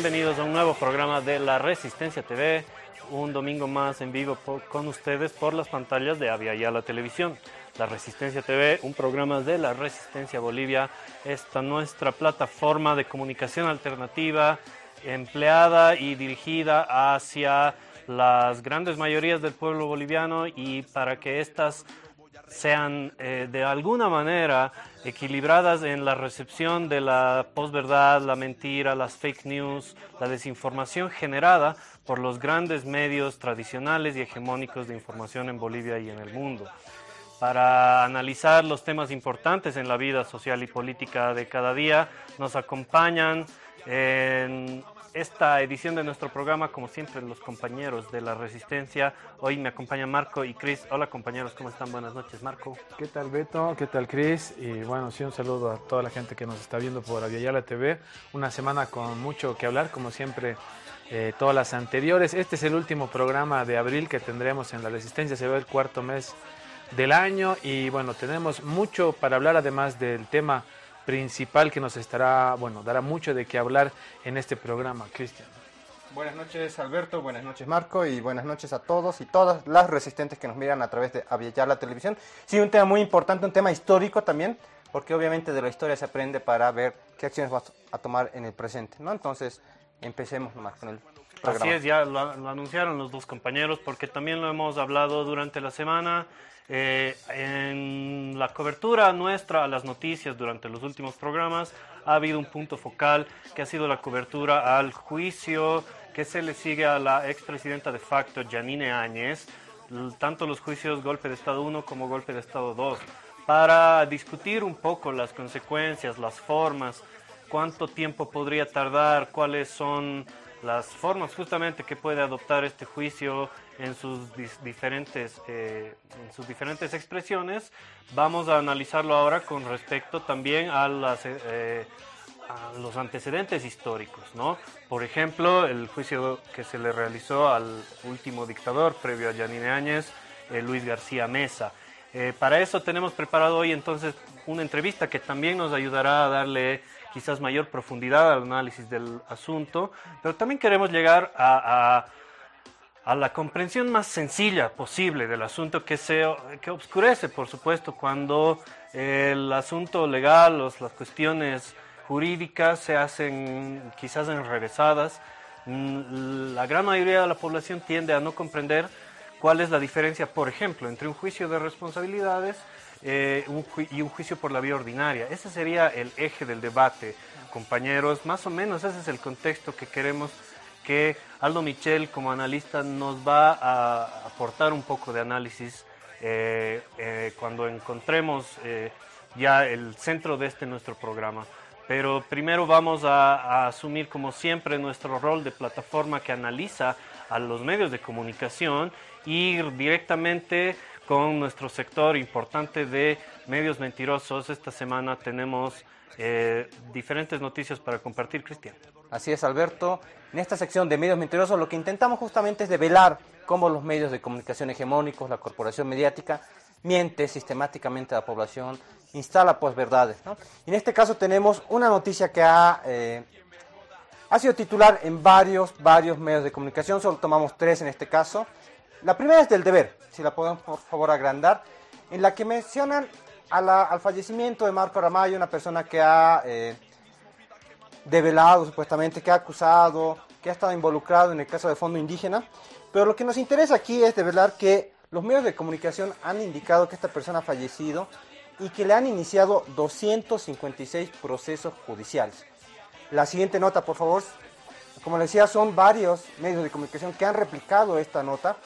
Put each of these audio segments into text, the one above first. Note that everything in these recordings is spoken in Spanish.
y bienvenidos a un nuevo programa de La Resistencia TV. Un domingo más en vivo con ustedes por las pantallas de Avia la Televisión. La Resistencia TV, un programa de la Resistencia Bolivia, esta nuestra plataforma de comunicación alternativa empleada y dirigida hacia las grandes mayorías del pueblo boliviano y para que estas sean eh, de alguna manera equilibradas en la recepción de la posverdad, la mentira, las fake news, la desinformación generada por los grandes medios tradicionales y hegemónicos de información en Bolivia y en el mundo. Para analizar los temas importantes en la vida social y política de cada día, nos acompañan en esta edición de nuestro programa, como siempre, los compañeros de la Resistencia. Hoy me acompañan Marco y Cris. Hola compañeros, ¿cómo están? Buenas noches, Marco. ¿Qué tal Beto? ¿Qué tal Cris? Y bueno, sí, un saludo a toda la gente que nos está viendo por Aviala TV. Una semana con mucho que hablar, como siempre, eh, todas las anteriores. Este es el último programa de abril que tendremos en la Resistencia. Se ve el cuarto mes del año y bueno, tenemos mucho para hablar además del tema principal que nos estará, bueno, dará mucho de qué hablar en este programa. Cristian. Buenas noches Alberto, buenas noches Marco y buenas noches a todos y todas las resistentes que nos miran a través de Aviallar la televisión. Sí, un tema muy importante, un tema histórico también, porque obviamente de la historia se aprende para ver qué acciones vas a tomar en el presente, ¿no? Entonces, empecemos nomás con el programa. Así es, ya lo anunciaron los dos compañeros, porque también lo hemos hablado durante la semana. Eh, en la cobertura nuestra a las noticias durante los últimos programas ha habido un punto focal que ha sido la cobertura al juicio que se le sigue a la expresidenta de facto Janine Áñez, tanto los juicios golpe de Estado 1 como golpe de Estado 2, para discutir un poco las consecuencias, las formas, cuánto tiempo podría tardar, cuáles son las formas justamente que puede adoptar este juicio en sus diferentes eh, en sus diferentes expresiones. Vamos a analizarlo ahora con respecto también a, las, eh, a los antecedentes históricos no por ejemplo el juicio que se le realizó al último dictador previo a Yanine Áñez eh, Luis García Mesa. Para eso tenemos preparado hoy entonces una entrevista que también nos ayudará a darle quizás mayor profundidad al análisis del asunto, pero también queremos llegar a, a, la comprensión más sencilla posible del asunto que, se, que obscurece, por supuesto, cuando el asunto legal, los, las cuestiones jurídicas se hacen quizás enrevesadas. Mm, la gran mayoría de la población tiende a no comprender cuál es la diferencia, por ejemplo, entre un juicio de responsabilidades eh, y un juicio por la vía ordinaria. Ese sería el eje del debate, compañeros. Más o menos ese es el contexto que queremos que Aldo Michel como analista nos va a aportar un poco de análisis eh, eh, cuando encontremos ya el centro de este nuestro programa. Pero primero vamos a, asumir como siempre nuestro rol de plataforma que analiza a los medios de comunicación ir directamente con nuestro sector importante de medios mentirosos. Esta semana tenemos eh, diferentes noticias para compartir, Cristian. Así es, Alberto. En esta sección de medios mentirosos lo que intentamos justamente es develar cómo los medios de comunicación hegemónicos, la corporación mediática, miente sistemáticamente a la población, instala pues verdades. En este caso tenemos una noticia que ha, eh, ha sido titular en varios, varios medios de comunicación, solo tomamos tres en este caso. La primera es del deber, si la podemos por favor agrandar, en la que mencionan al fallecimiento de Marco Aramayo, una persona que ha eh, develado supuestamente, que ha acusado, que ha estado involucrado en el caso de Fondo Indígena. Pero lo que nos interesa aquí es develar que los medios de comunicación han indicado que esta persona ha fallecido y que le han iniciado 256 procesos judiciales. La siguiente nota, por favor. Como les decía, son varios medios de comunicación que han replicado esta nota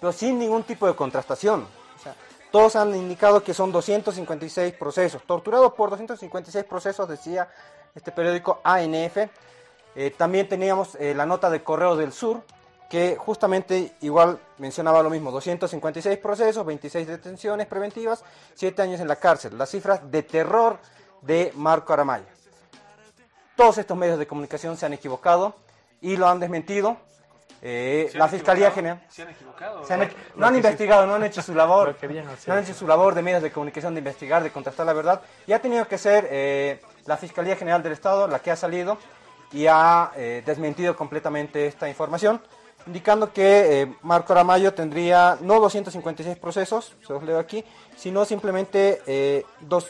pero sin ningún tipo de contrastación. todos han indicado que son 256 procesos. Torturado por 256 procesos, decía este periódico ANF. Eh, también teníamos eh, la nota de Correo del Sur, que justamente igual mencionaba lo mismo, 256 procesos, 26 detenciones preventivas, 7 años en la cárcel. Las cifras de terror de Marco Aramaya. Todos estos medios de comunicación se han equivocado y lo han desmentido. Eh, la Fiscalía General. ¿Se han equivocado? no han investigado, no han hecho su labor. no han hecho su labor de medios de comunicación de investigar, de contrastar la verdad. Y ha tenido que ser eh, la Fiscalía General del Estado la que ha salido y ha eh, desmentido completamente esta información, indicando que eh, Marco Aramayo tendría no 256 procesos, se los leo aquí, sino simplemente eh, dos,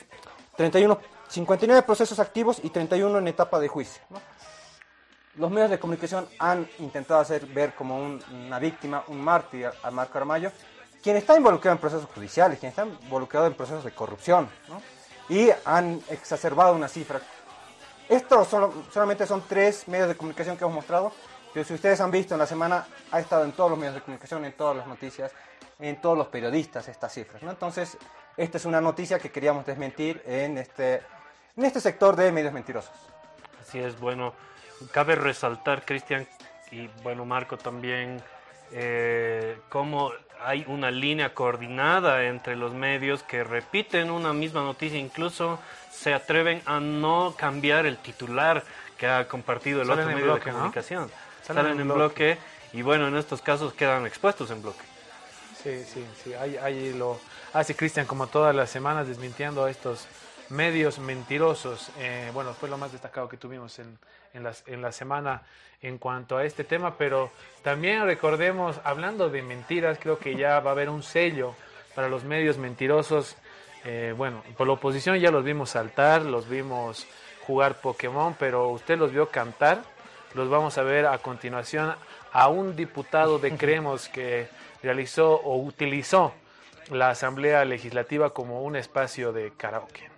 31, 59 procesos activos y 31 en etapa de juicio. Los medios de comunicación han intentado hacer ver como una víctima, un mártir a, Marco Aramayo, quien está involucrado en procesos judiciales, quien está involucrado en procesos de corrupción, y han exacerbado una cifra esto solamente son tres medios de comunicación que hemos mostrado, pero si ustedes han visto en la semana, ha estado en todos los medios de comunicación, en todas las noticias, en todos los periodistas estas cifras. ¿no? Entonces, esta es una noticia que queríamos desmentir en este, en este sector de medios mentirosos. Así es, bueno, cabe resaltar, Cristian, y bueno, Marco también, eh, cómo hay una línea coordinada entre los medios que repiten una misma noticia, incluso se atreven a no cambiar el titular que ha compartido el otro medio de comunicación. Salen, en, bloque. y bueno, en estos casos quedan expuestos en bloque. Sí, sí, sí, ahí, lo hace Cristian como todas las semanas desmintiendo a estos medios mentirosos. Eh, bueno, fue lo más destacado que tuvimos en, en la semana en cuanto a este tema, pero también recordemos, hablando de mentiras, creo que ya va a haber un sello para los medios mentirosos. Eh, bueno, por la oposición ya los vimos saltar, los vimos jugar Pokémon, pero usted los vio cantar. Los vamos a ver a continuación a un diputado de Creemos que realizó o utilizó la Asamblea Legislativa como un espacio de karaoke.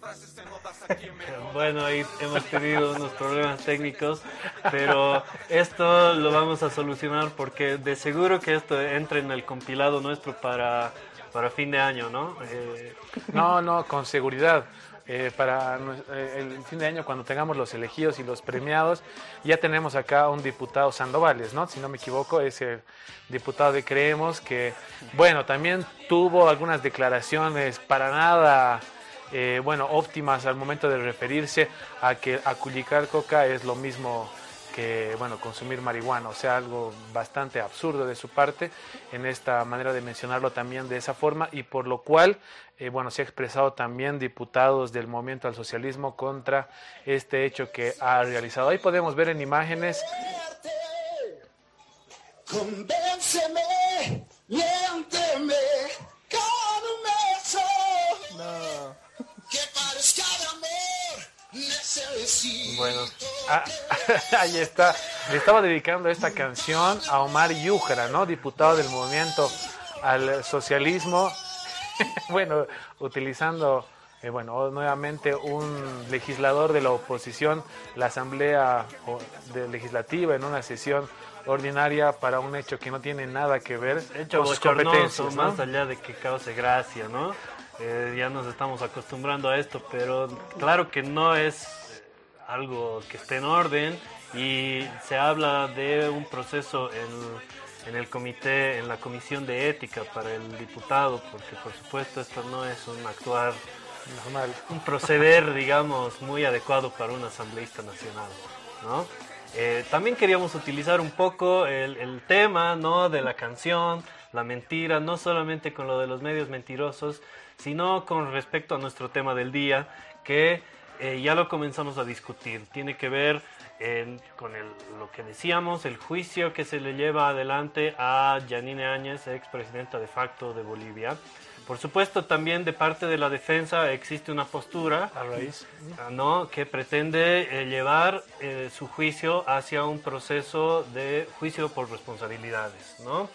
Bueno, ahí hemos tenido unos problemas técnicos, pero esto lo vamos a solucionar porque de seguro que esto entra en el compilado nuestro para, para fin de año, ¿no? Eh, no, no, con seguridad. Eh, para eh, el fin de año, cuando tengamos los elegidos y los premiados, ya tenemos acá un diputado Sandovales, ¿no? Si no me equivoco, es el diputado de Creemos, que, bueno, también tuvo algunas declaraciones para nada eh, bueno, óptimas al momento de referirse a que aculicar coca es lo mismo que bueno, consumir marihuana, o sea, algo bastante absurdo de su parte en esta manera de mencionarlo también de esa forma y por lo cual, eh, bueno, se ha expresado también diputados del movimiento al socialismo contra este hecho que ha realizado. Ahí podemos ver en imágenes. Convénceme, Bueno, ah, ahí está. Le estaba dedicando esta canción a Omar Yujara, ¿no? Diputado del movimiento al socialismo. bueno, utilizando, eh, bueno, nuevamente un legislador de la oposición, la Asamblea Legislativa en una sesión ordinaria para un hecho que no tiene nada que ver hecho con sus competencias, más allá de que cause gracia, ¿no? Eh, ya nos estamos acostumbrando a esto, pero claro que no es algo que esté en orden y se habla de un proceso en, en, el comité, en la comisión de ética para el diputado, porque por supuesto esto no es un actuar normal, un proceder, digamos, muy adecuado para un asambleísta nacional, ¿no? Eh, también queríamos utilizar un poco el, el tema, ¿no? De la canción, la mentira, no solamente con lo de los medios mentirosos, sino con respecto a nuestro tema del día, que eh, ya lo comenzamos a discutir. Tiene que ver con lo que decíamos, el juicio que se le lleva adelante a Janine Áñez, expresidenta de facto de Bolivia. Por supuesto, también de parte de la defensa existe una postura a raíz, ¿no? que pretende eh, llevar eh, su juicio hacia un proceso de juicio por responsabilidades. ¿no?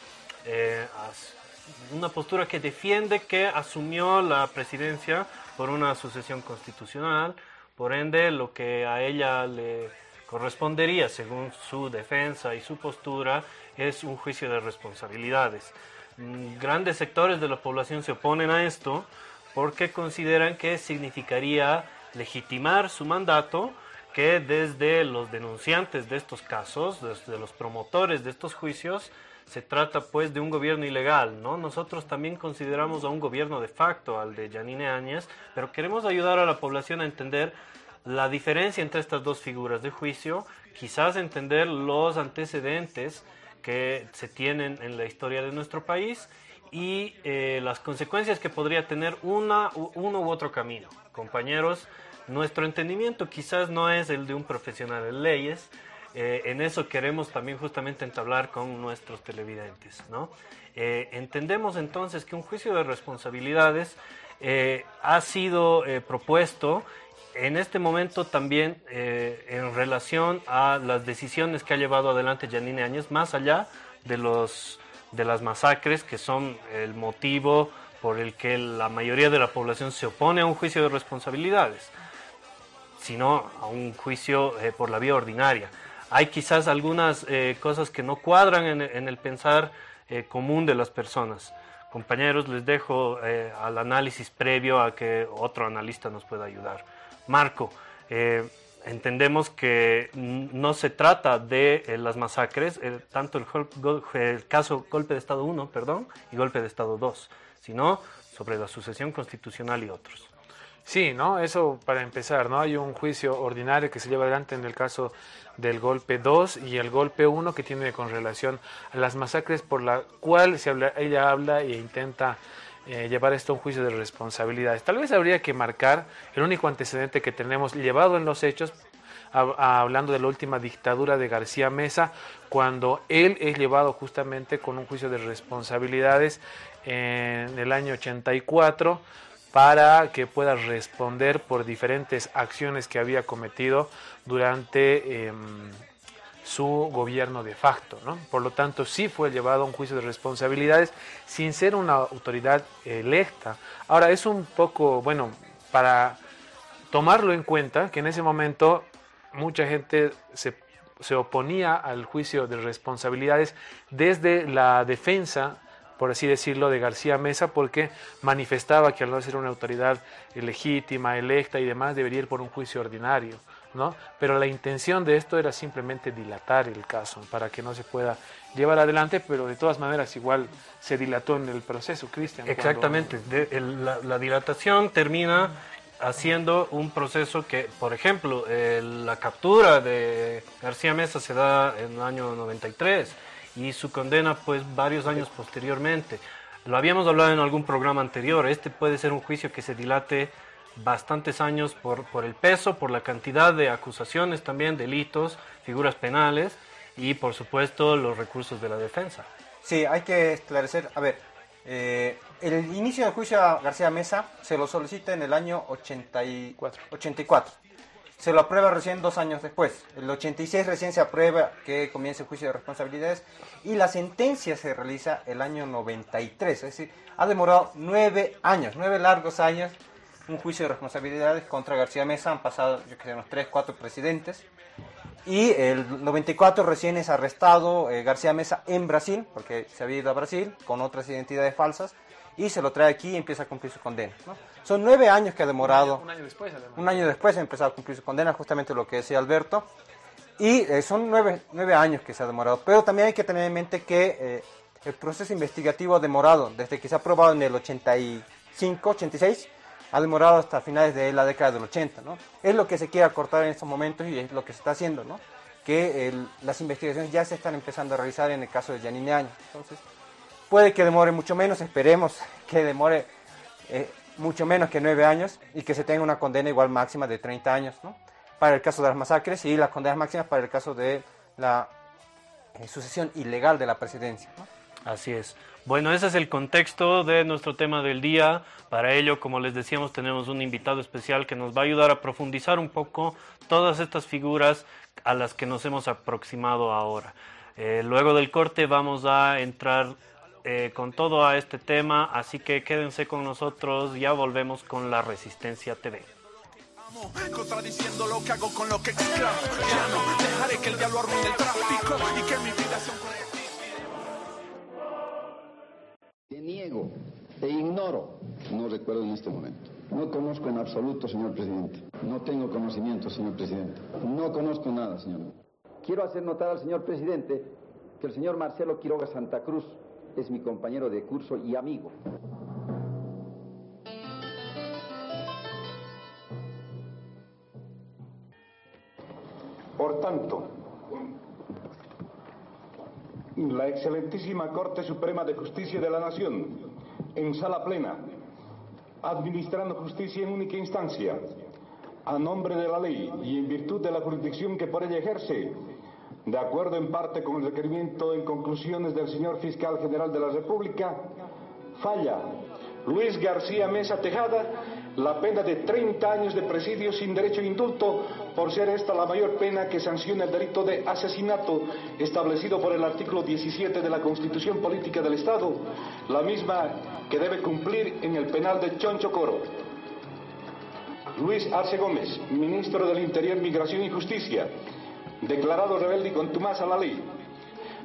una postura que defiende que asumió la presidencia por una sucesión constitucional, por ende lo que a ella le correspondería, según su defensa y su postura, es un juicio de responsabilidades. Mm, grandes sectores de la población se oponen a esto porque consideran que significaría legitimar su mandato que desde los denunciantes de estos casos, desde los promotores de estos juicios, se trata pues de un gobierno ilegal, ¿no? Nosotros también consideramos a un gobierno de facto, al de Yanine Áñez, pero queremos ayudar a la población a entender la diferencia entre estas dos figuras de juicio, quizás entender los antecedentes que se tienen en la historia de nuestro país y eh, las consecuencias que podría tener una, uno u otro camino. Compañeros, nuestro entendimiento quizás no es el de un profesional en leyes, eh, en eso queremos también justamente entablar con nuestros televidentes. Eh, entendemos entonces que un juicio de responsabilidades eh, ha sido propuesto en este momento también en relación a las decisiones que ha llevado adelante Janine Áñez, más allá de, los, de las masacres que son el motivo por el que la mayoría de la población se opone a un juicio de responsabilidades, sino a un juicio por la vía ordinaria hay quizás algunas eh, cosas que no cuadran en, el pensar eh, común de las personas. Compañeros, les dejo eh, al análisis previo a que otro analista nos pueda ayudar. Marco, entendemos que no se trata de las masacres, tanto el, caso golpe de Estado 1 perdón, y golpe de Estado 2, sino sobre la sucesión constitucional y otros. Sí, ¿no? Eso para empezar, ¿no? Hay un juicio ordinario que se lleva adelante en el caso del golpe 2 y el golpe 1 que tiene con relación a las masacres por la cual se habla, ella habla e intenta eh, llevar esto a un juicio de responsabilidades. Tal vez habría que marcar el único antecedente que tenemos llevado en los hechos, hablando de la última dictadura de García Mesa, cuando él es llevado justamente con un juicio de responsabilidades en el año 84 para que pueda responder por diferentes acciones que había cometido durante em, su gobierno de facto. ¿no? Por lo tanto, sí fue llevado a un juicio de responsabilidades sin ser una autoridad electa. Ahora, es un poco, bueno, para tomarlo en cuenta, que en ese momento mucha gente se, se oponía al juicio de responsabilidades desde la defensa por así decirlo, de García Mesa, porque manifestaba que al no ser una autoridad legítima, electa y demás, debería ir por un juicio ordinario. ¿no? Pero la intención de esto era simplemente dilatar el caso para que no se pueda llevar adelante, pero de todas maneras igual se dilató en el proceso, Cristian. Exactamente, la, dilatación termina haciendo un proceso que, por ejemplo, la captura de García Mesa se da en el año 93 y su condena pues varios años posteriormente. Lo habíamos hablado en algún programa anterior, este puede ser un juicio que se dilate bastantes años por, por el peso, por la cantidad de acusaciones también, delitos, figuras penales y por supuesto los recursos de la defensa. Sí, hay que esclarecer, a ver, eh, el inicio del juicio a García Mesa se lo solicita en el año 84. 84 se lo aprueba recién dos años después. El 86 recién se aprueba que comience el juicio de responsabilidades y la sentencia se realiza el año 93. Es decir, ha demorado nueve años, nueve largos años un juicio de responsabilidades contra García Mesa. Han pasado, yo creo, unos tres, cuatro presidentes. Y el 94 recién es arrestado eh, García Mesa en Brasil, porque se había ido a Brasil con otras identidades falsas y se lo trae aquí y empieza a cumplir su condena. Son nueve años que ha demorado. Un año, después, Un año después ha empezado a cumplir su condena, justamente lo que decía Alberto. Y eh, son nueve, nueve, años que se ha demorado. Pero también hay que tener en mente que eh, el proceso investigativo ha demorado, desde que se ha aprobado en el 85, 86, ha demorado hasta finales de la década del 80. ¿no? Es lo que se quiere acortar en estos momentos y es lo que se está haciendo. ¿no? Que las investigaciones ya se están empezando a realizar en el caso de Janine Año. Entonces, Puede que demore mucho menos, esperemos que demore eh, mucho menos que nueve años y que se tenga una condena igual máxima de 30 años, ¿no? Para el caso de las masacres y las condenas máximas para el caso de la eh, sucesión ilegal de la presidencia, Así es. Bueno, ese es el contexto de nuestro tema del día. Para ello, como les decíamos, tenemos un invitado especial que nos va a ayudar a profundizar un poco todas estas figuras a las que nos hemos aproximado ahora. Eh, luego del corte vamos a entrar eh, con todo a este tema, así que quédense con nosotros, ya volvemos con la Resistencia TV. Contradiciendo lo que hago con lo que exclamo. Ya no dejaré que el diablo arruine el tráfico y que mi vida sea un Te niego, te ignoro. No recuerdo en este momento. No conozco en absoluto, señor presidente. No tengo conocimiento, señor presidente. No conozco nada, señor. Quiero hacer notar al señor presidente que el señor Marcelo Quiroga Santa Cruz es mi compañero de curso y amigo. Por tanto, la excelentísima Corte Suprema de Justicia de la Nación, en sala plena, administrando justicia en única instancia, a nombre de la ley y en virtud de la jurisdicción que por ella ejerce, de acuerdo en parte con el requerimiento en conclusiones del señor Fiscal General de la República, falla Luis García Mesa Tejada la pena de 30 años de presidio sin derecho a indulto por ser esta la mayor pena que sanciona el delito de asesinato establecido por el artículo 17 de la Constitución Política del Estado, la misma que debe cumplir en el penal de Choncho Coro. Luis Arce Gómez, ministro del Interior, Migración y Justicia, declarado rebelde y contumaz a la ley.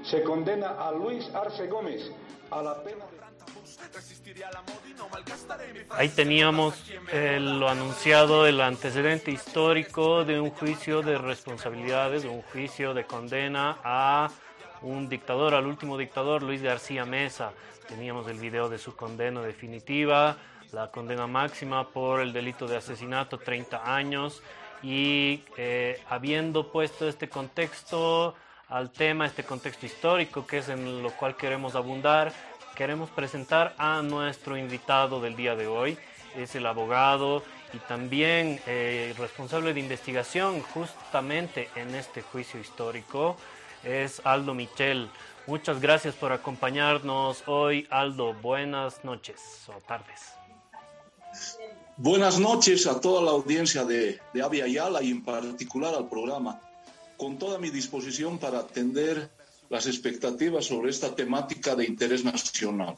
Se condena a Luis Arce Gómez a la pena. Ahí teníamos lo anunciado, el antecedente histórico de un juicio de responsabilidades, de un juicio de condena a un dictador, al último dictador, Luis García Mesa. Teníamos el video de su condena definitiva, la condena máxima por el delito de asesinato, 30 años, y eh, habiendo puesto este contexto al tema, este contexto histórico que es en lo cual queremos abundar, queremos presentar a nuestro invitado del día de hoy. Es el abogado y también eh, responsable de investigación justamente en este juicio histórico. Es Aldo Michel. Muchas gracias por acompañarnos hoy, Aldo. Buenas noches o tardes. Buenas noches a toda la audiencia de, de Avia Yala y en particular al programa. Con toda mi disposición para atender las expectativas sobre esta temática de interés nacional.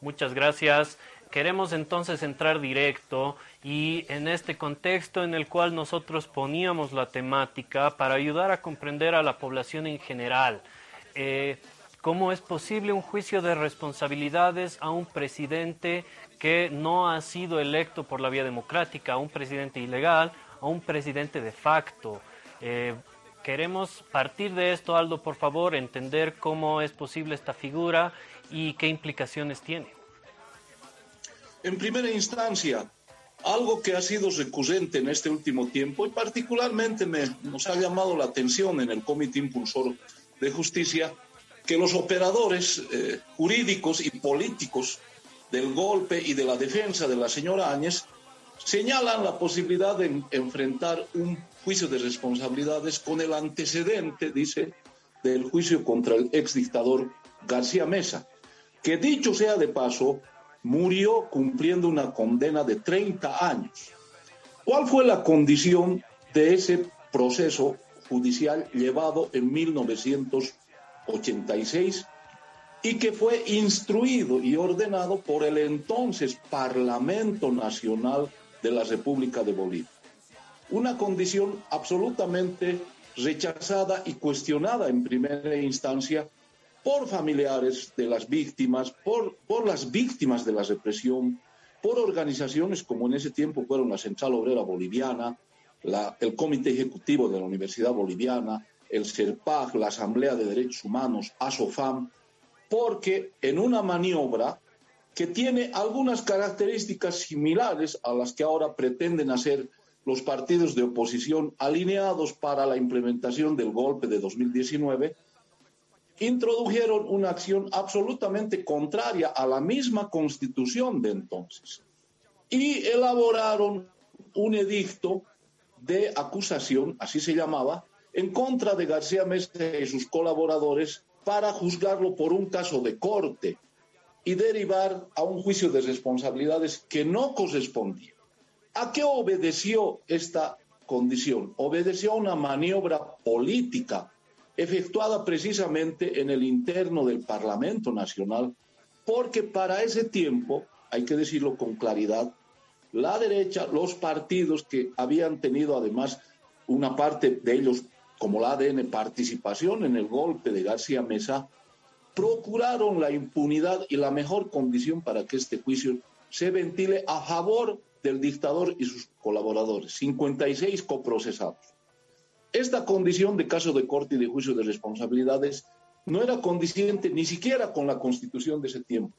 Muchas gracias. Queremos entonces entrar directo y en este contexto en el cual nosotros poníamos la temática para ayudar a comprender a la población en general. Eh, ¿Cómo es posible un juicio de responsabilidades a un presidente que no ha sido electo por la vía democrática, a un presidente ilegal, a un presidente de facto? Eh, Queremos partir de esto, Aldo, por favor, entender cómo es posible esta figura y qué implicaciones tiene. En primera instancia, algo que ha sido recurrente en este último tiempo y particularmente me, nos ha llamado la atención en el Comité Impulsor de Justicia, que los operadores eh, jurídicos y políticos del golpe y de la defensa de la señora Áñez señalan la posibilidad de enfrentar un juicio de responsabilidades con el antecedente, dice, del juicio contra el exdictador García Mesa, que dicho sea de paso, murió cumpliendo una condena de 30 años. ¿Cuál fue la condición de ese proceso judicial llevado en 1986 y que fue instruido y ordenado por el entonces Parlamento Nacional de la República de Bolivia? una condición absolutamente rechazada y cuestionada en primera instancia por familiares de las víctimas, por, por las víctimas de la represión, por organizaciones como en ese tiempo fueron la Central Obrera Boliviana, el Comité Ejecutivo de la Universidad Boliviana, el CERPAG, la Asamblea de Derechos Humanos, ASOFAM, porque en una maniobra que tiene algunas características similares a las que ahora pretenden hacer los partidos de oposición alineados para la implementación del golpe de 2019 introdujeron una acción absolutamente contraria a la misma constitución de entonces y elaboraron un edicto de acusación, así se llamaba, en contra de García Mesa y sus colaboradores para juzgarlo por un caso de corte y derivar a un juicio de responsabilidades que no correspondía. ¿A qué obedeció esta condición? Obedeció a una maniobra política efectuada precisamente en el interno del Parlamento Nacional, porque para ese tiempo, hay que decirlo con claridad, la derecha, los partidos que habían tenido además una parte de ellos, como la ADN, participación en el golpe de García Mesa, procuraron la impunidad y la mejor condición para que este juicio se ventile a favor del dictador y sus colaboradores, 56 coprocesados. Esta condición de caso de corte y de juicio de responsabilidades no era condiciente ni siquiera con la constitución de ese tiempo,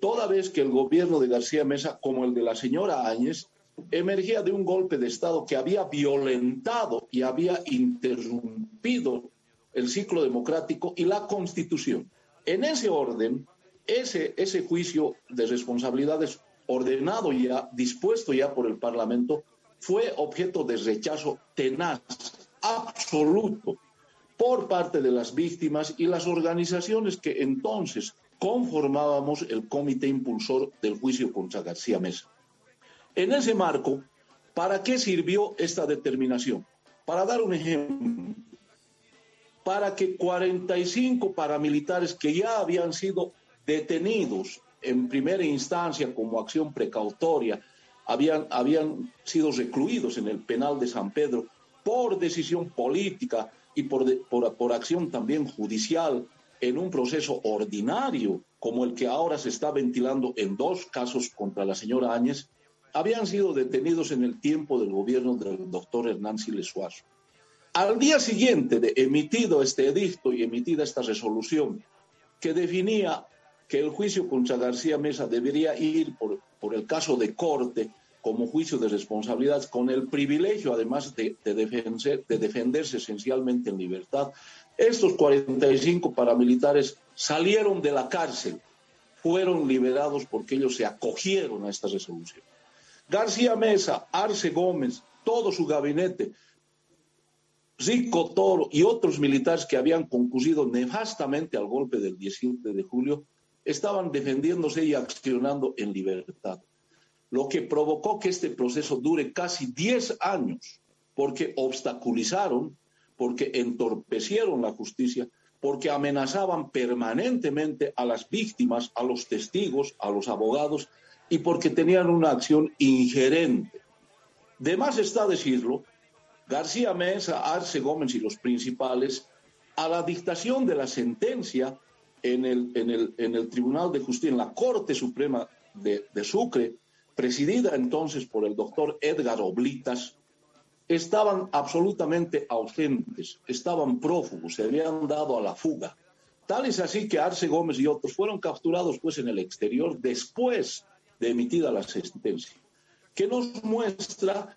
toda vez que el gobierno de García Mesa, como el de la señora Áñez, emergía de un golpe de Estado que había violentado y había interrumpido el ciclo democrático y la constitución. En ese orden, ese, ese juicio de responsabilidades ordenado ya, dispuesto ya por el Parlamento, fue objeto de rechazo tenaz, absoluto, por parte de las víctimas y las organizaciones que entonces conformábamos el comité impulsor del juicio contra García Mesa. En ese marco, ¿para qué sirvió esta determinación? Para dar un ejemplo, para que 45 paramilitares que ya habían sido detenidos en primera instancia como acción precautoria, habían, habían sido recluidos en el penal de San Pedro por decisión política y por, por, por acción también judicial en un proceso ordinario como el que ahora se está ventilando en dos casos contra la señora Áñez, habían sido detenidos en el tiempo del gobierno del doctor Hernán Siles Suazo. Al día siguiente de emitido este edicto y emitida esta resolución que definía que el juicio contra García Mesa debería ir por, por el caso de corte como juicio de responsabilidad, con el privilegio además de, de, defender, de defenderse esencialmente en libertad, estos 45 paramilitares salieron de la cárcel, fueron liberados porque ellos se acogieron a esta resolución. García Mesa, Arce Gómez, todo su gabinete, Rico Toro y otros militares que habían concurrido nefastamente al golpe del 17 de julio, estaban defendiéndose y accionando en libertad. Lo que provocó que este proceso dure casi 10 años, porque obstaculizaron, porque entorpecieron la justicia, porque amenazaban permanentemente a las víctimas, a los testigos, a los abogados, y porque tenían una acción ingerente. De más está decirlo, García Mesa, Arce Gómez y los principales, a la dictación de la sentencia en el, en el, en el Tribunal de Justicia, en la Corte Suprema de, de Sucre, presidida entonces por el doctor Edgar Oblitas, estaban absolutamente ausentes, estaban prófugos, se habían dado a la fuga. Tal es así que Arce Gómez y otros fueron capturados pues en el exterior después de emitida la sentencia, que nos muestra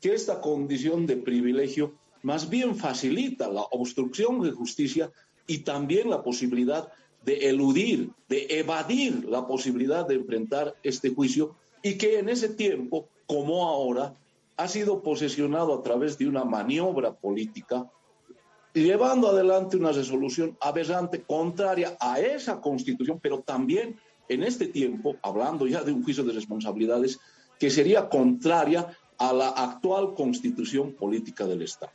que esta condición de privilegio más bien facilita la obstrucción de justicia y también la posibilidad de eludir, de evadir la posibilidad de enfrentar este juicio y que en ese tiempo, como ahora, ha sido posesionado a través de una maniobra política, llevando adelante una resolución aberrante contraria a esa constitución, pero también en este tiempo, hablando ya de un juicio de responsabilidades, que sería contraria a la actual constitución política del Estado.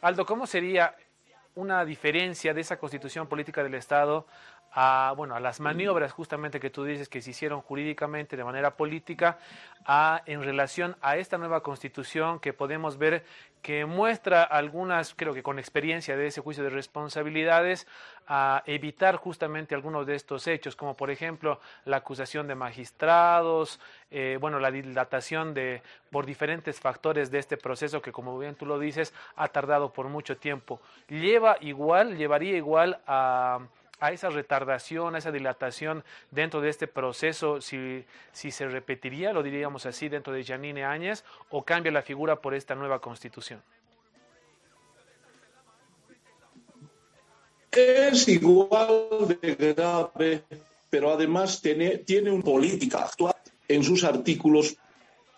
Aldo, ¿cómo sería una diferencia de esa constitución política del Estado a, bueno, a las maniobras justamente que tú dices que se hicieron jurídicamente de manera política a, en relación a esta nueva constitución que podemos ver que muestra algunas, creo que con experiencia de ese juicio de responsabilidades, a evitar justamente algunos de estos hechos, como por ejemplo la acusación de magistrados, eh, bueno, la dilatación de por diferentes factores de este proceso que, como bien tú lo dices, ha tardado por mucho tiempo. Lleva igual, llevaría igual a a esa retardación, a esa dilatación dentro de este proceso, si, se repetiría, lo diríamos así, dentro de Janine Áñez, o cambia la figura por esta nueva constitución? Es igual de grave, pero además tiene, tiene una política actual en sus artículos,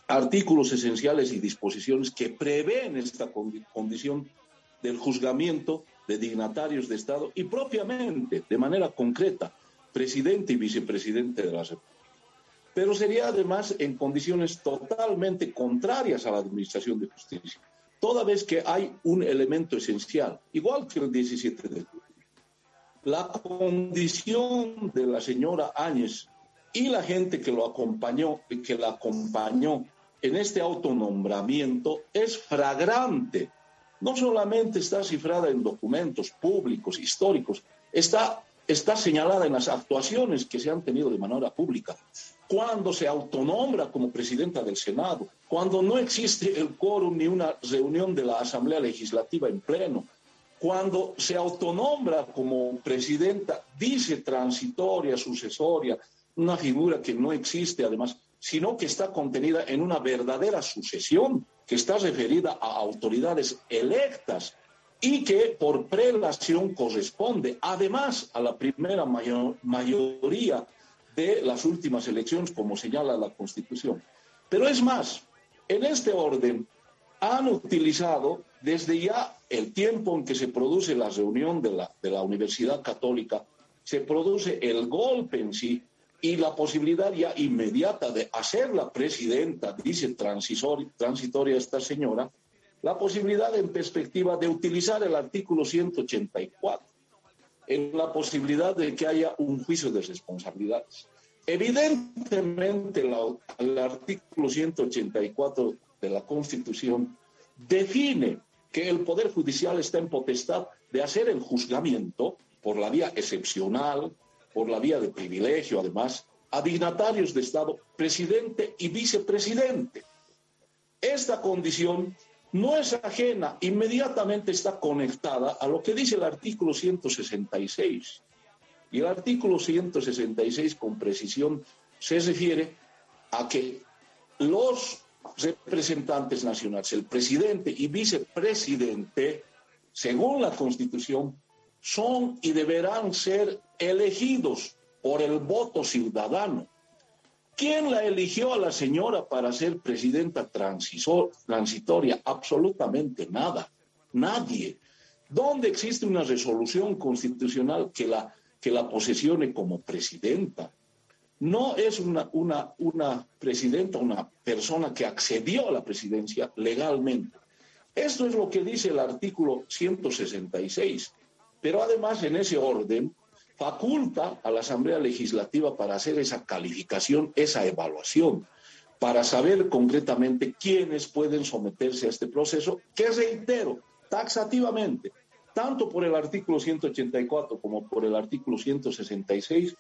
artículos esenciales y disposiciones que prevén esta condición del juzgamiento de dignatarios de Estado y propiamente, de manera concreta, presidente y vicepresidente de la República. Pero sería además en condiciones totalmente contrarias a la Administración de Justicia, toda vez que hay un elemento esencial, igual que el 17 de julio. La condición de la señora Áñez y la gente que lo acompañó, que la acompañó en este autonombramiento es fragrante no solamente está cifrada en documentos públicos, históricos, está, está señalada en las actuaciones que se han tenido de manera pública. Cuando se autonombra como presidenta del Senado, cuando no existe el quórum ni una reunión de la Asamblea Legislativa en pleno, cuando se autonombra como presidenta, dice transitoria, sucesoria, una figura que no existe además, sino que está contenida en una verdadera sucesión, que está referida a autoridades electas y que por prelación corresponde además a la primera mayoría de las últimas elecciones, como señala la Constitución. Pero es más, en este orden han utilizado desde ya el tiempo en que se produce la reunión de la, de la Universidad Católica, se produce el golpe en sí y la posibilidad ya inmediata de hacerla presidenta, dice transitoria esta señora, la posibilidad en perspectiva de utilizar el artículo 184, en la posibilidad de que haya un juicio de responsabilidades. Evidentemente, el artículo 184 de la Constitución define que el Poder Judicial está en potestad de hacer el juzgamiento por la vía excepcional, por la vía de privilegio, además, a dignatarios de Estado, presidente y vicepresidente. Esta condición no es ajena, inmediatamente está conectada a lo que dice el artículo 166 y el artículo 166 con precisión se refiere a que los representantes nacionales, el presidente y vicepresidente, según la Constitución, son y deberán ser elegidos por el voto ciudadano. ¿Quién la eligió a la señora para ser presidenta transitoria? Absolutamente nada, nadie. ¿Dónde existe una resolución constitucional que la que la posesione como presidenta. No es una, una, una presidenta, una persona que accedió a la presidencia legalmente. Esto es lo que dice el artículo 166. Pero además, en ese orden, faculta a la Asamblea Legislativa para hacer esa calificación, esa evaluación, para saber concretamente quiénes pueden someterse a este proceso, que reitero, taxativamente, tanto por el artículo 184 como por el artículo 166,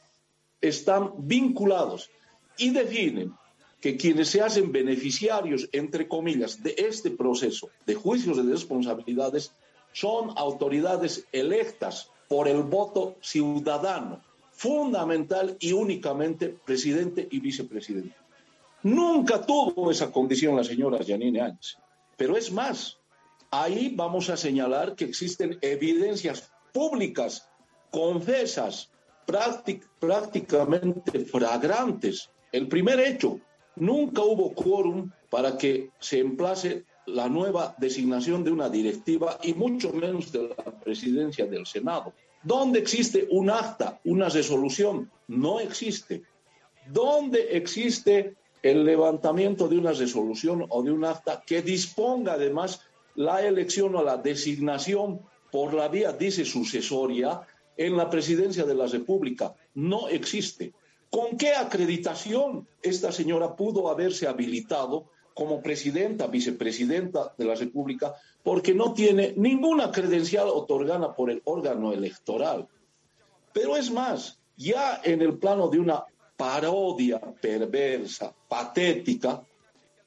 están vinculados y definen que quienes se hacen beneficiarios, entre comillas, de este proceso de juicios de responsabilidades son autoridades electas por el voto ciudadano, fundamental y únicamente presidente y vicepresidente. Nunca tuvo esa condición la señora Janine Áñez, pero es más, ahí vamos a señalar que existen evidencias públicas, confesas, prácticamente flagrantes. El primer hecho, nunca hubo quórum para que se emplace la nueva designación de una directiva y mucho menos de la presidencia del Senado. ¿Dónde existe un acta, una resolución? No existe. ¿Dónde existe el levantamiento de una resolución o de un acta que disponga además la elección o la designación por la vía, dice, sucesoria en la presidencia de la República. No existe. ¿Con qué acreditación esta señora pudo haberse habilitado como presidenta, vicepresidenta de la República? Porque no tiene ninguna credencial otorgada por el órgano electoral. Pero es más, ya en el plano de una parodia perversa, patética,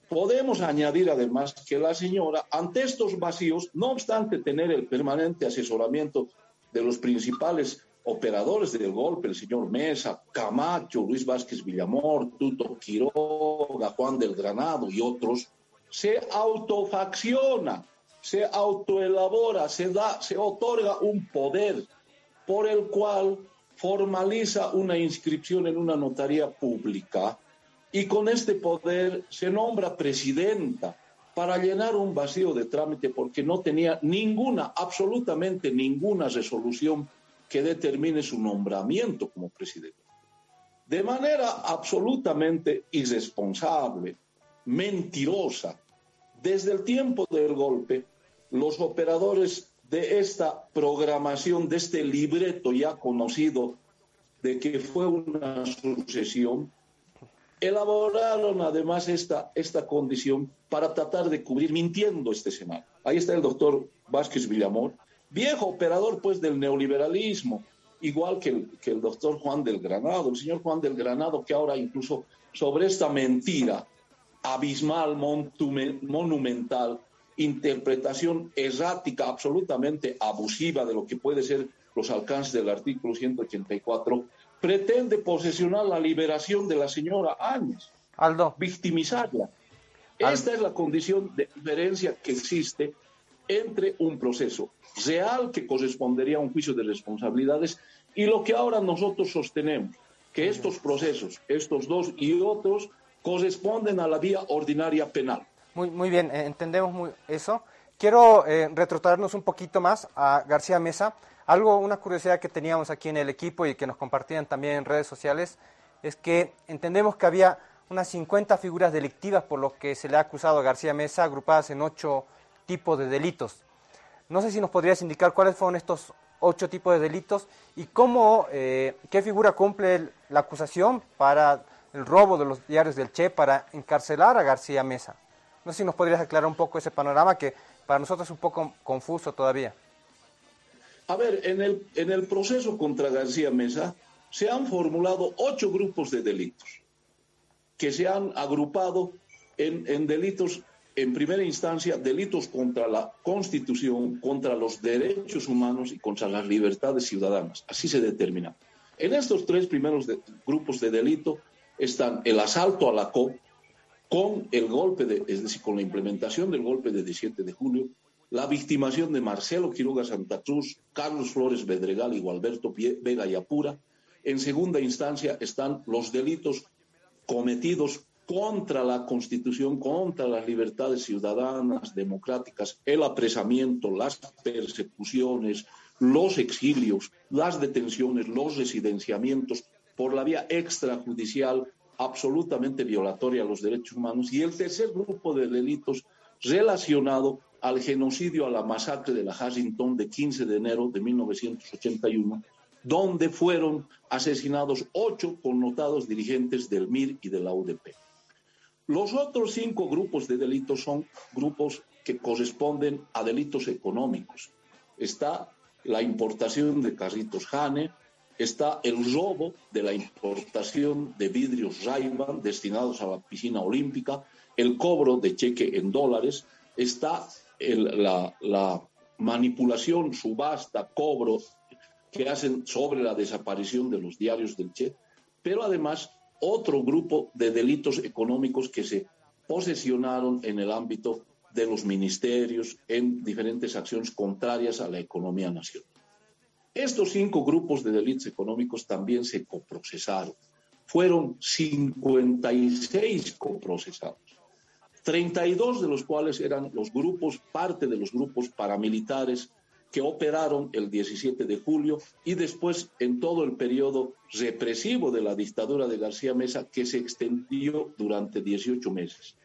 Podemos añadir además que la señora, ante estos vacíos, no obstante tener el permanente asesoramiento de los principales operadores del golpe, el señor Mesa, Camacho, Luis Vázquez Villamor, Tuto Quiroga, Juan del Granado y otros, se autofacciona, se autoelabora, se da, se otorga un poder por el cual formaliza una inscripción en una notaría pública y con este poder se nombra presidenta para llenar un vacío de trámite porque no tenía ninguna, absolutamente ninguna resolución que determine su nombramiento como presidente. De manera absolutamente irresponsable, mentirosa, desde el tiempo del golpe, los operadores de esta programación, de este libreto ya conocido de que fue una sucesión, elaboraron además esta, esta condición para tratar de cubrir, mintiendo este escenario. Ahí está el doctor Vázquez Villamor, viejo operador pues del neoliberalismo, igual que el, que el doctor Juan del Granado, el señor Juan del Granado, que ahora incluso sobre esta mentira abismal, monumental, interpretación errática, absolutamente abusiva de lo que puede ser los alcances del artículo 184, pretende posesionar la liberación de la señora Áñez, Aldo. victimizarla. Esta es la condición de diferencia que existe entre un proceso real que correspondería a un juicio de responsabilidades y lo que ahora nosotros sostenemos, que estos procesos, estos dos y otros, corresponden a la vía ordinaria penal. Muy, muy bien, eh, entendemos eso. Quiero eh, un poquito más a García Mesa. Algo, una curiosidad que teníamos aquí en el equipo y que nos compartían también en redes sociales, es que entendemos que había unas 50 figuras delictivas por lo que se le ha acusado a García Mesa, agrupadas en ocho tipos de delitos. No sé si nos podrías indicar cuáles fueron estos ocho tipos de delitos y cómo, eh, qué figura cumple la acusación para el robo de los diarios del Che para encarcelar a García Mesa. No sé si nos podrías aclarar un poco ese panorama que para nosotros es un poco confuso todavía. A ver, en el, en el proceso contra García Mesa se han formulado ocho grupos de delitos que se han agrupado en, en delitos, en primera instancia, delitos contra la Constitución, contra los derechos humanos y contra las libertades ciudadanas. Así se determina. En estos tres primeros grupos de delito están el asalto a la COP, con el golpe, de, es decir, con la implementación del golpe de 17 de julio, la victimación de Marcelo Quiroga Santa Cruz, Carlos Flores Bedregal y Gualberto Vega y Apura. En segunda instancia están los delitos cometidos contra la Constitución, contra las libertades ciudadanas, democráticas, el apresamiento, las persecuciones, los exilios, las detenciones, los residenciamientos por la vía extrajudicial absolutamente violatoria a los derechos humanos. Y el tercer grupo de delitos relacionado al genocidio, a la masacre de la Hasington de 15 de enero de 1981, donde fueron asesinados ocho connotados dirigentes del MIR y de la UDP. Los otros cinco grupos de delitos son grupos que corresponden a delitos económicos. Está la importación de carritos Hane, está el robo de la importación de vidrios Rayban destinados a la piscina olímpica, el cobro de cheque en dólares, está la, la manipulación, subasta, cobro que hacen sobre la desaparición de los diarios del Che, pero además otro grupo de delitos económicos que se posesionaron en el ámbito de los ministerios en diferentes acciones contrarias a la economía nacional. Estos cinco grupos de delitos económicos también se coprocesaron. Fueron 56 coprocesados, 32 de los cuales eran los grupos, parte de los grupos paramilitares que operaron el 17 de julio y después en todo el periodo represivo de la dictadura de García Mesa que se extendió durante 18 meses.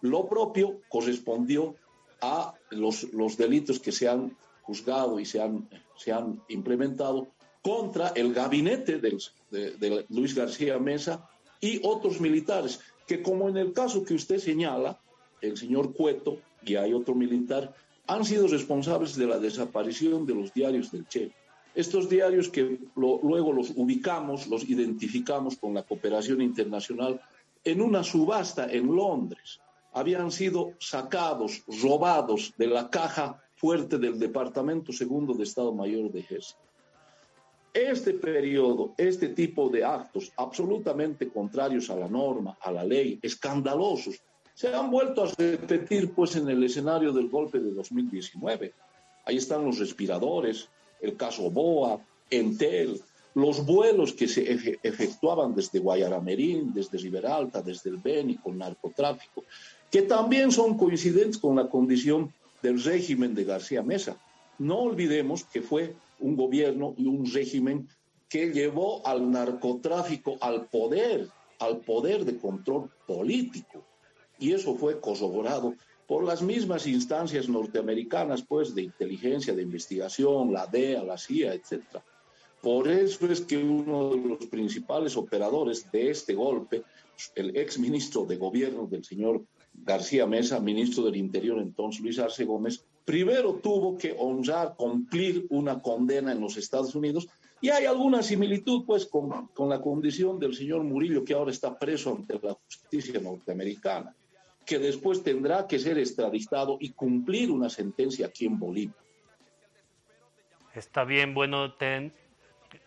Lo propio correspondió a los, los delitos que se han juzgado y se han, se han implementado contra el gabinete de, de Luis García Mesa y otros militares, que como en el caso que usted señala, el señor Cueto, y hay otro militar, han sido responsables de la desaparición de los diarios del Che. Estos diarios que luego los ubicamos, los identificamos con la cooperación internacional en una subasta en Londres. Habían sido sacados, robados de la caja fuerte del Departamento Segundo de Estado Mayor de Ejército. Este periodo, este tipo de actos absolutamente contrarios a la norma, a la ley, escandalosos, se han vuelto a repetir pues en el escenario del golpe de 2019. Ahí están los respiradores, el caso Boa, Entel, los vuelos que se efectuaban desde Guayaramerín, desde Riberalta, desde el Beni con narcotráfico, que también son coincidentes con la condición del régimen de García Mesa. No olvidemos que fue un gobierno y un régimen que llevó al narcotráfico al poder, al poder de control político y eso fue corroborado por las mismas instancias norteamericanas, pues, de inteligencia, de investigación, la DEA, la CIA, etc. Por eso es que uno de los principales operadores de este golpe, el ex ministro de gobierno del señor García Mesa, ministro del Interior entonces, Luis Arce Gómez, primero tuvo que honrar, cumplir una condena en los Estados Unidos y hay alguna similitud, pues, con, con la condición del señor Murillo, que ahora está preso ante la justicia norteamericana. Que después tendrá que ser extraditado y cumplir una sentencia aquí en Bolivia. Está bien, bueno, ten,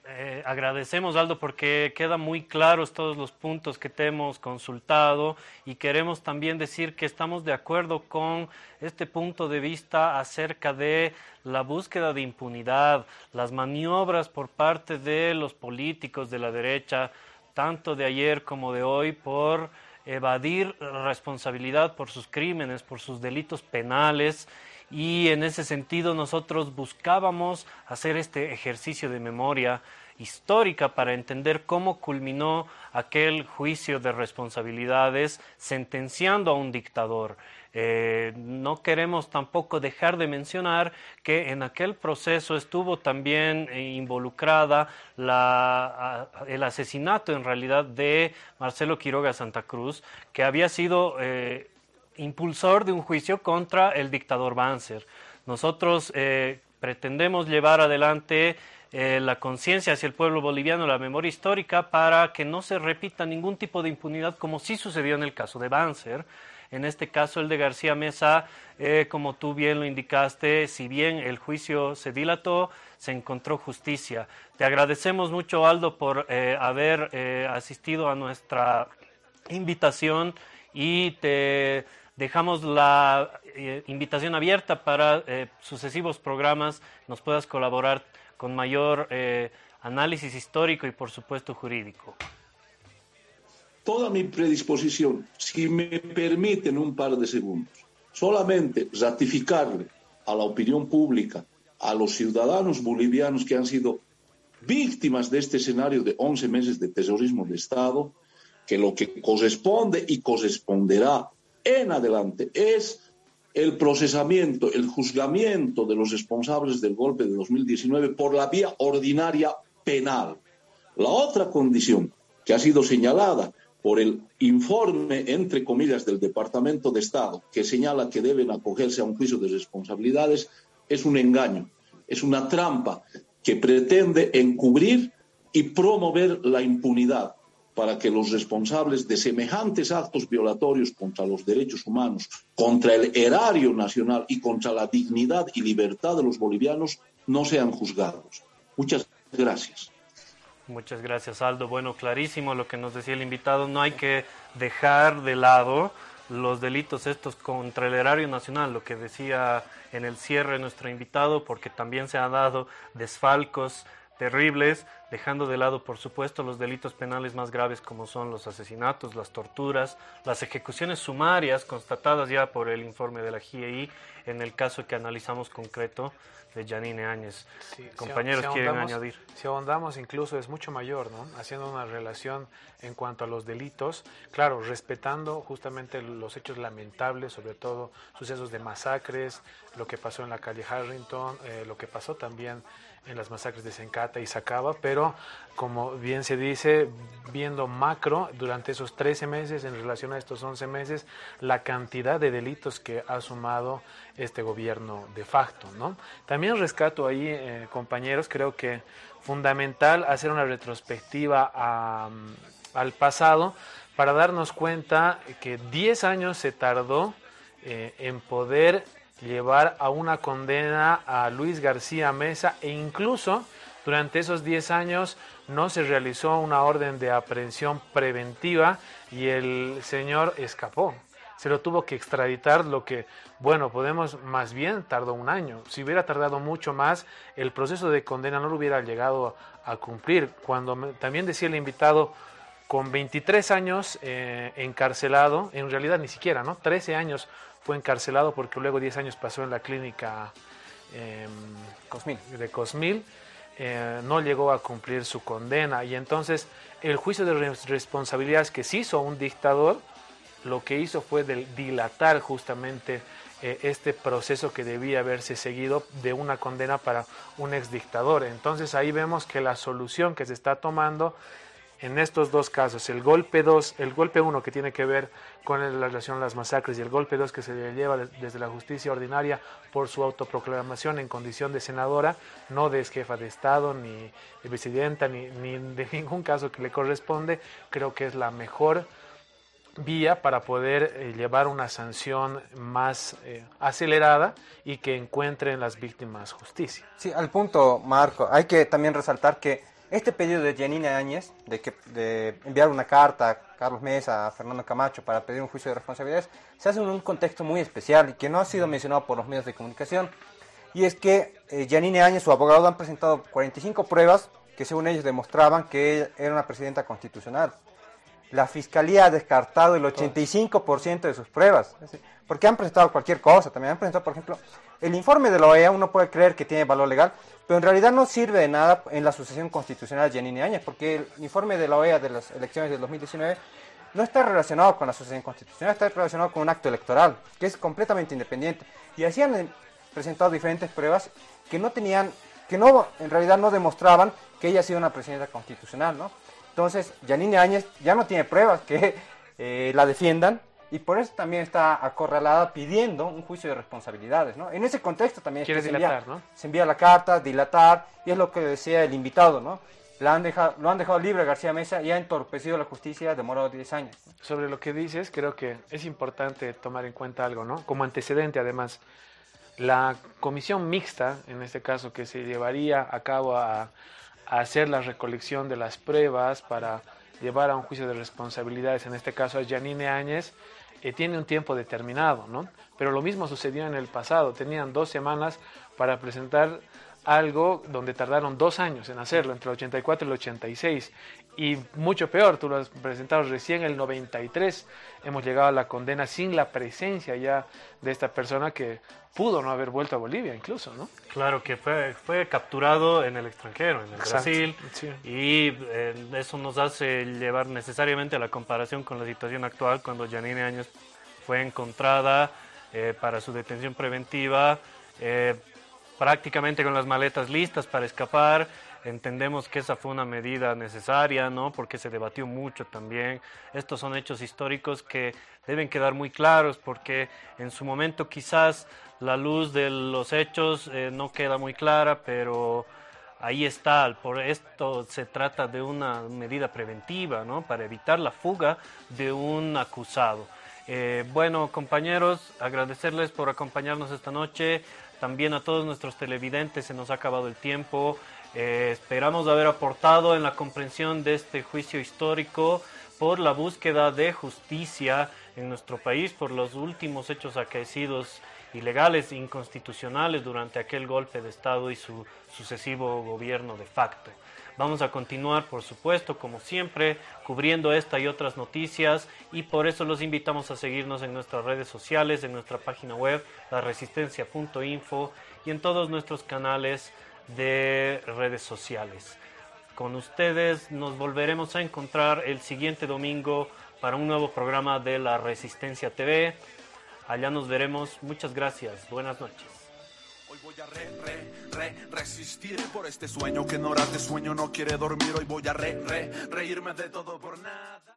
eh, agradecemos, Aldo, porque quedan muy claros todos los puntos que te hemos consultado y queremos también decir que estamos de acuerdo con este punto de vista acerca de la búsqueda de impunidad, las maniobras por parte de los políticos de la derecha, tanto de ayer como de hoy, por evadir responsabilidad por sus crímenes, por sus delitos penales y en ese sentido nosotros buscábamos hacer este ejercicio de memoria histórica para entender cómo culminó aquel juicio de responsabilidades sentenciando a un dictador. Eh, no queremos tampoco dejar de mencionar que en aquel proceso estuvo también eh, involucrada el asesinato en realidad de Marcelo Quiroga Santa Cruz, que había sido eh, impulsor de un juicio contra el dictador Banzer. Nosotros pretendemos llevar adelante la conciencia hacia el pueblo boliviano, la memoria histórica, para que no se repita ningún tipo de impunidad como sí sucedió en el caso de Banzer. En este caso, el de García Mesa, eh, como tú bien lo indicaste, si bien el juicio se dilató, se encontró justicia. Te agradecemos mucho, Aldo, por haber asistido a nuestra invitación y te Dejamos la eh, invitación abierta para eh, sucesivos programas, nos puedas colaborar con mayor eh, análisis histórico y por supuesto jurídico. Toda mi predisposición, si me permiten un par de segundos, solamente ratificarle a la opinión pública, a los ciudadanos bolivianos que han sido víctimas de este escenario de 11 meses de terrorismo de Estado, que lo que corresponde y corresponderá en adelante es el procesamiento, el juzgamiento de los responsables del golpe de 2019 por la vía ordinaria penal. La otra condición que ha sido señalada por el informe, entre comillas, del Departamento de Estado, que señala que deben acogerse a un juicio de responsabilidades, es un engaño, es una trampa que pretende encubrir y promover la impunidad para que los responsables de semejantes actos violatorios contra los derechos humanos, contra el erario nacional y contra la dignidad y libertad de los bolivianos no sean juzgados. Muchas gracias. Muchas gracias, Aldo. Bueno, clarísimo lo que nos decía el invitado. No hay que dejar de lado los delitos estos contra el erario nacional, lo que decía en el cierre nuestro invitado, porque también se han dado desfalcos terribles, dejando de lado, por supuesto, los delitos penales más graves como son los asesinatos, las torturas, las ejecuciones sumarias constatadas ya por el informe de la GIEI en el caso que analizamos concreto de Janine Áñez. Compañeros, quieren añadir. Si ahondamos, incluso es mucho mayor, ¿no? Haciendo una relación en cuanto a los delitos, claro, respetando justamente los hechos lamentables, sobre todo sucesos de masacres, lo que pasó en la calle Harrington, eh, lo que pasó también en las masacres de Sencata y Sacaba, pero como bien se dice, viendo macro durante esos 13 meses en relación a estos 11 meses, la cantidad de delitos que ha sumado este gobierno de facto. ¿no? También rescato ahí, eh, compañeros, creo que fundamental hacer una retrospectiva al pasado para darnos cuenta que 10 años se tardó eh, en poder llevar a una condena a Luis García Mesa e incluso durante esos 10 años no se realizó una orden de aprehensión preventiva y el señor escapó. Se lo tuvo que extraditar, lo que, bueno, podemos, más bien tardó un año. Si hubiera tardado mucho más, el proceso de condena no lo hubiera llegado a cumplir. Cuando también decía el invitado, con 23 años eh, encarcelado, en realidad ni siquiera, ¿no? 13 años fue encarcelado porque luego 10 años pasó en la clínica em, de Cosmil, eh, no llegó a cumplir su condena y entonces el juicio de responsabilidades que se hizo un dictador, lo que hizo fue dilatar justamente eh, este proceso que debía haberse seguido de una condena para un exdictador. Entonces ahí vemos que la solución que se está tomando en estos dos casos, el golpe 2, el golpe 1 que tiene que ver con la relación a las masacres y el golpe 2 que se le lleva desde la justicia ordinaria por su autoproclamación en condición de senadora, no de jefa de Estado, ni de presidenta, ni, de ningún caso que le corresponde, creo que es la mejor vía para poder eh, llevar una sanción más eh, acelerada y que encuentren las víctimas justicia. Sí, al punto, Marco, hay que también resaltar que este pedido de Janine Áñez de, que, de enviar una carta a Carlos Mesa, a Fernando Camacho para pedir un juicio de responsabilidades, se hace en un contexto muy especial y que no ha sido mencionado por los medios de comunicación. Y es que eh, Janine Áñez, su abogado, han presentado 45 pruebas que según ellos demostraban que era una presidenta constitucional la fiscalía ha descartado el 85% de sus pruebas. Porque han presentado cualquier cosa. También han presentado, por ejemplo, el informe de la OEA, uno puede creer que tiene valor legal, pero en realidad no sirve de nada en la sucesión constitucional de Yanine Áñez, porque el informe de la OEA de las elecciones del 2019 no está relacionado con la sucesión constitucional, está relacionado con un acto electoral, que es completamente independiente. Y así han eh, presentado diferentes pruebas que no tenían, que no, en realidad no demostraban que ella ha sido una presidenta constitucional, ¿no? Entonces, Janine Áñez ya no tiene pruebas que eh, la defiendan y por eso también está acorralada pidiendo un juicio de responsabilidades, ¿no? En ese contexto también Quiere se, dilatar, envía, ¿no? se envía la carta, dilatar, y es lo que decía el invitado, ¿no? La han dejado, lo han dejado libre García Mesa y ha entorpecido la justicia, demorado 10 años. Sobre lo que dices, creo que es importante tomar en cuenta algo, ¿no? Como antecedente, además, la comisión mixta, en este caso, que se llevaría a cabo a, a hacer la recolección de las pruebas para llevar a un juicio de responsabilidades, en este caso a Janine Áñez, tiene un tiempo determinado, ¿no? Pero lo mismo sucedió en el pasado, tenían dos semanas para presentar algo donde tardaron dos años en hacerlo, entre el 84 y el 86. Y mucho peor, tú lo has presentado recién el 93, hemos llegado a la condena sin la presencia ya de esta persona que pudo no haber vuelto a Bolivia incluso, ¿no? Claro que fue, fue capturado en el extranjero, en el Exacto, Brasil, sí. y eh, eso nos hace llevar necesariamente a la comparación con la situación actual cuando Janine Áñez fue encontrada eh, para su detención preventiva, eh, prácticamente con las maletas listas para escapar. Entendemos que esa fue una medida necesaria, ¿no? Porque se debatió mucho también. Estos son hechos históricos que deben quedar muy claros porque en su momento quizás la luz de los hechos eh, no queda muy clara, pero ahí está. Por esto se trata de una medida preventiva, ¿no? Para evitar la fuga de un acusado. Eh, bueno, compañeros, agradecerles por acompañarnos esta noche. También a todos nuestros televidentes se nos ha acabado el tiempo. Eh, esperamos haber aportado en la comprensión de este juicio histórico por la búsqueda de justicia en nuestro país, por los últimos hechos acaecidos ilegales, inconstitucionales durante aquel golpe de Estado y su sucesivo gobierno de facto. Vamos a continuar, por supuesto, como siempre, cubriendo esta y otras noticias y por eso los invitamos a seguirnos en nuestras redes sociales, en nuestra página web, laresistencia.info y en todos nuestros canales de redes sociales. Con ustedes nos volveremos a encontrar el siguiente domingo para un nuevo programa de La Resistencia TV. Allá nos veremos. Muchas gracias. Buenas noches. Hoy voy a re, re, re, resistir por este sueño que en horas de sueño no quiere dormir. Hoy voy a re, re, reírme de todo por nada.